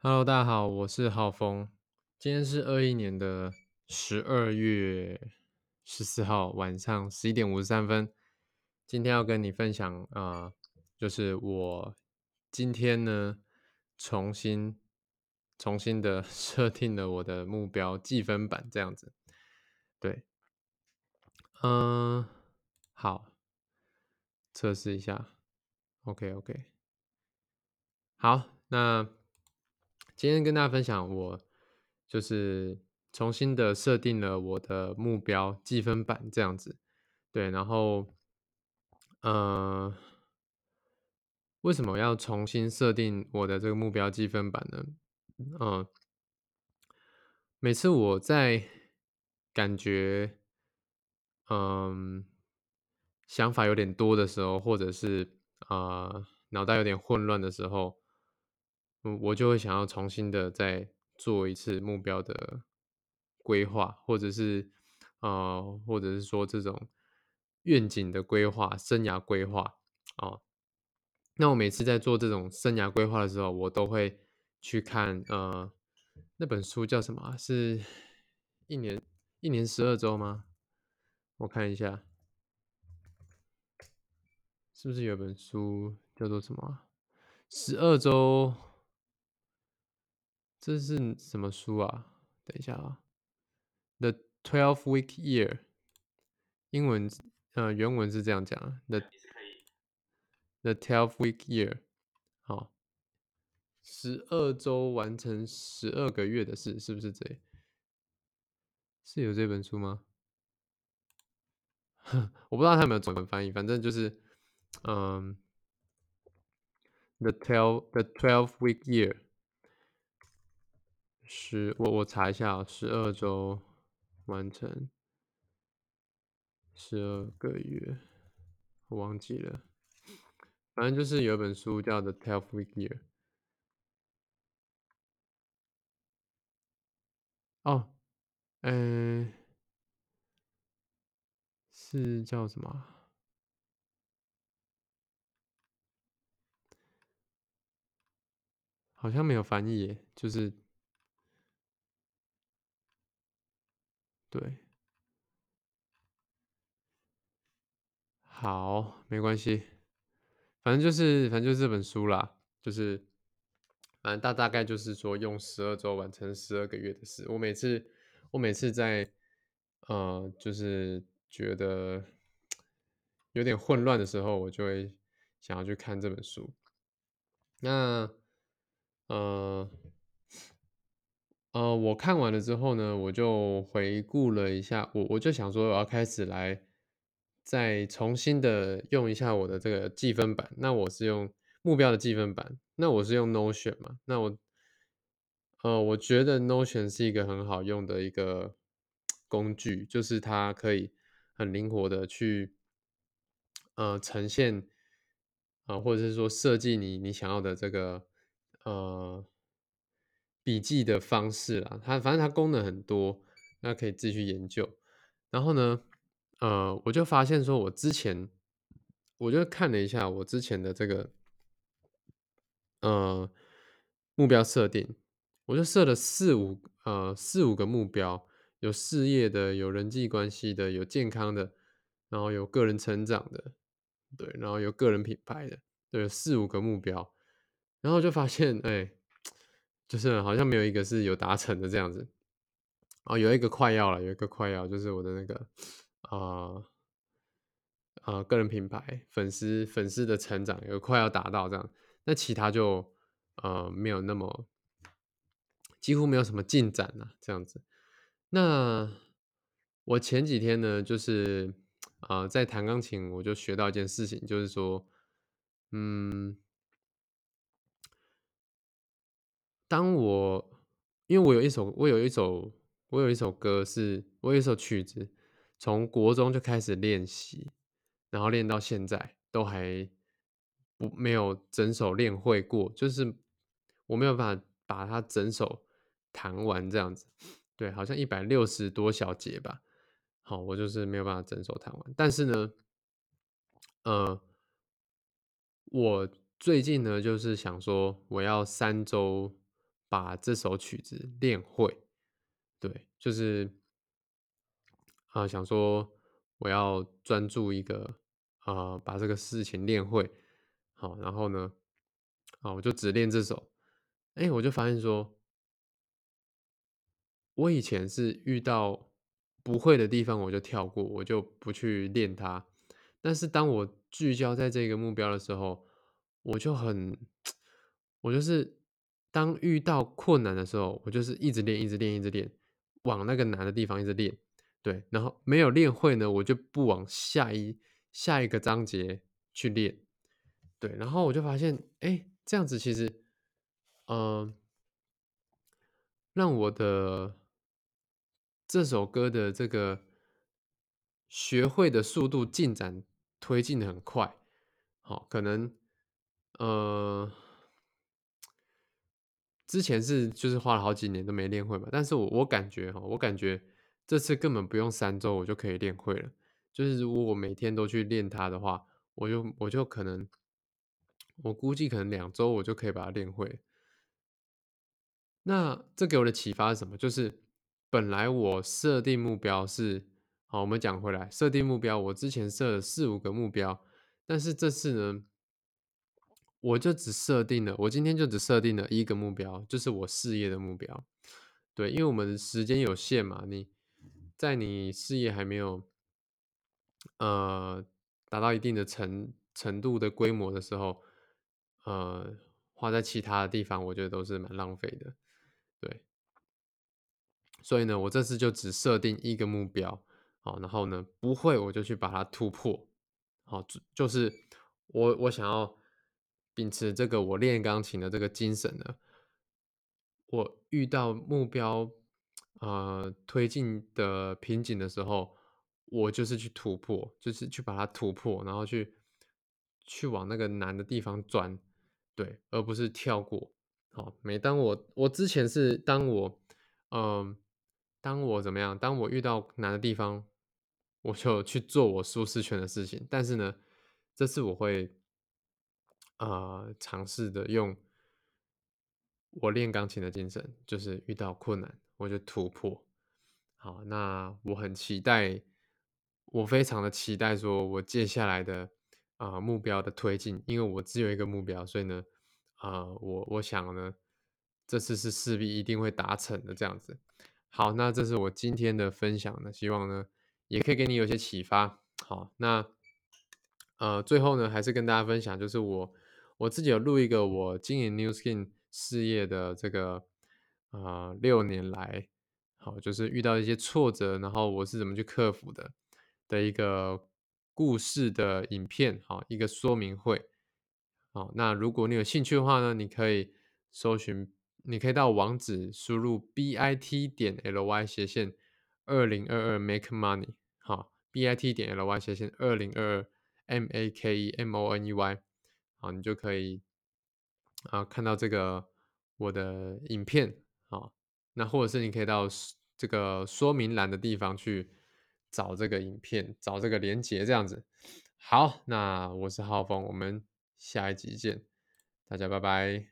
Hello，大家好，我是浩峰。今天是二一年的十二月十四号晚上十一点五十三分。今天要跟你分享啊、就是我今天呢重新重新的 设定了我的目标计分板，这样子。对，嗯、好，测试一下。OK，OK，、好，那今天跟大家分享，我就是重新的设定了我的目标积分板这样子，对，然后，呃，为什么要重新设定我的这个目标积分板呢？嗯、每次我在感觉，嗯，想法有点多的时候，或者是啊、脑袋有点混乱的时候，嗯，我就会想要重新的再做一次目标的规划，或者是呃，或者是说这种愿景的规划、生涯规划哦。那我每次在做这种生涯规划的时候，我都会去看呃那本书叫什么？是一年一年十二周吗？我看一下，是不是有本书叫做什么？十二周，这是什么书啊？等一下啊，The Twelve Week Year，英文呃原文是这样讲啊，The The Twelve Week Year，好，十二周完成十二个月的事，是不是这？是有这本书吗？我不知道他有没有中文翻译，反正就是，嗯，The Twelve The Twelve Week Year，十我我查一下哦，十二周完成十二个月，我忘记了，反正就是有一本书叫《The Twelve Week Year》。哦，嗯、是叫什么？好像没有翻译，就是对，好，没关系，反正就是反正就是这本书啦，就是反正大大概就是说用十二周完成十二个月的事。我每次我每次在呃，就是觉得有点混乱的时候，我就会想要去看这本书。那呃呃，我看完了之后呢，我就回顾了一下，我我就想说我要开始来再重新的用一下我的这个计分板。那我是用目标的计分板，那我是用 Notion 嘛？那我呃，我觉得 Notion 是一个很好用的一个工具，就是它可以很灵活的去呃呈现啊、呃或者是说设计你你想要的这个呃笔记的方式啦。它反正它功能很多，那可以自己去研究。然后呢，呃，我就发现说，我之前我就看了一下我之前的这个呃目标设定，我就设了四五呃四五个目标，有事业的，有人际关系的，有健康的，然后有个人成长的，对，然后有个人品牌的，对，四五个目标，然后就发现，哎，就是好像没有一个是有达成的这样子。哦，有一个快要了，有一个快要，就是我的那个啊啊个人品牌粉丝粉丝的成长有快要达到这样，那其他就呃没有那么几乎没有什么进展了这样子。那我前几天呢，就是啊、在弹钢琴，我就学到一件事情，就是说，嗯，当我因为我有一首我有一首我有一首歌是我有一首曲子，从国中就开始练习，然后练到现在都还不没有整首练会过，就是我没有办法把它整首弹完这样子。对，好像一百六十多小节吧。好，我就是没有办法整首弹完。但是呢，呃，我最近呢，就是想说我要三周把这首曲子练会。对，就是啊，想说我要专注一个啊，把这个事情练会。好，然后呢，啊，我就只练这首。哎，我就发现说。我以前是遇到不会的地方，我就跳过，我就不去练它。但是当我聚焦在这个目标的时候，我就很，我就是当遇到困难的时候，我就是一直练，一直练，一直练，往那个难的地方一直练。对，然后没有练会呢，我就不往下一下一个章节去练。对，然后我就发现，哎，这样子其实，嗯，让我的。这首歌的这个学会的速度进展推进的很快，好，可能呃之前是就是花了好几年都没练会嘛，但是我我感觉哈，我感觉这次根本不用三周我就可以练会了，就是如果我每天都去练它的话，我就我就可能我估计可能两周我就可以把它练会。那这给我的启发是什么？就是。本来我设定目标是，好，我们讲回来，设定目标，我之前设了四五个目标，但是这次呢，我就只设定了，我今天就只设定了一个目标，就是我事业的目标。对，因为我们时间有限嘛，你在你事业还没有，呃，达到一定的程程度的规模的时候，呃，花在其他的地方，我觉得都是蛮浪费的，对。所以呢，我这次就只设定一个目标，好，然后呢，不会我就去把它突破，好，就就是我我想要秉持这个我练钢琴的这个精神呢，我遇到目标呃推进的瓶颈的时候，我就是去突破，就是去把它突破，然后去去往那个难的地方钻，对，而不是跳过。好，每当我我之前是当我嗯。当我怎么样？当我遇到难的地方，我就去做我舒适圈的事情。但是呢，这次我会，呃，尝试的用我练钢琴的精神，就是遇到困难我就突破。好，那我很期待，我非常的期待，说我接下来的啊目标的推进，因为我只有一个目标，所以呢，啊，我我想呢，这次是势必一定会达成的，这样子。好，那这是我今天的分享呢，希望呢也可以给你有些启发。好，那呃最后呢，还是跟大家分享，就是我我自己有录一个我经营 New Skin 事业的这个啊六年来，好，就是遇到一些挫折，然后我是怎么去克服的的一个故事的影片，好，一个说明会。好，那如果你有兴趣的话呢，你可以搜寻。你可以到网址输入 b i t 点 l y 斜线二零二二 make money 好 b i t 点 l y 斜线二零二二 m a k e m o n e y 啊，你就可以啊看到这个我的影片啊，那或者是你可以到这个说明栏的地方去找这个影片，找这个连接这样子。好，那我是浩峰，我们下一集见，大家拜拜。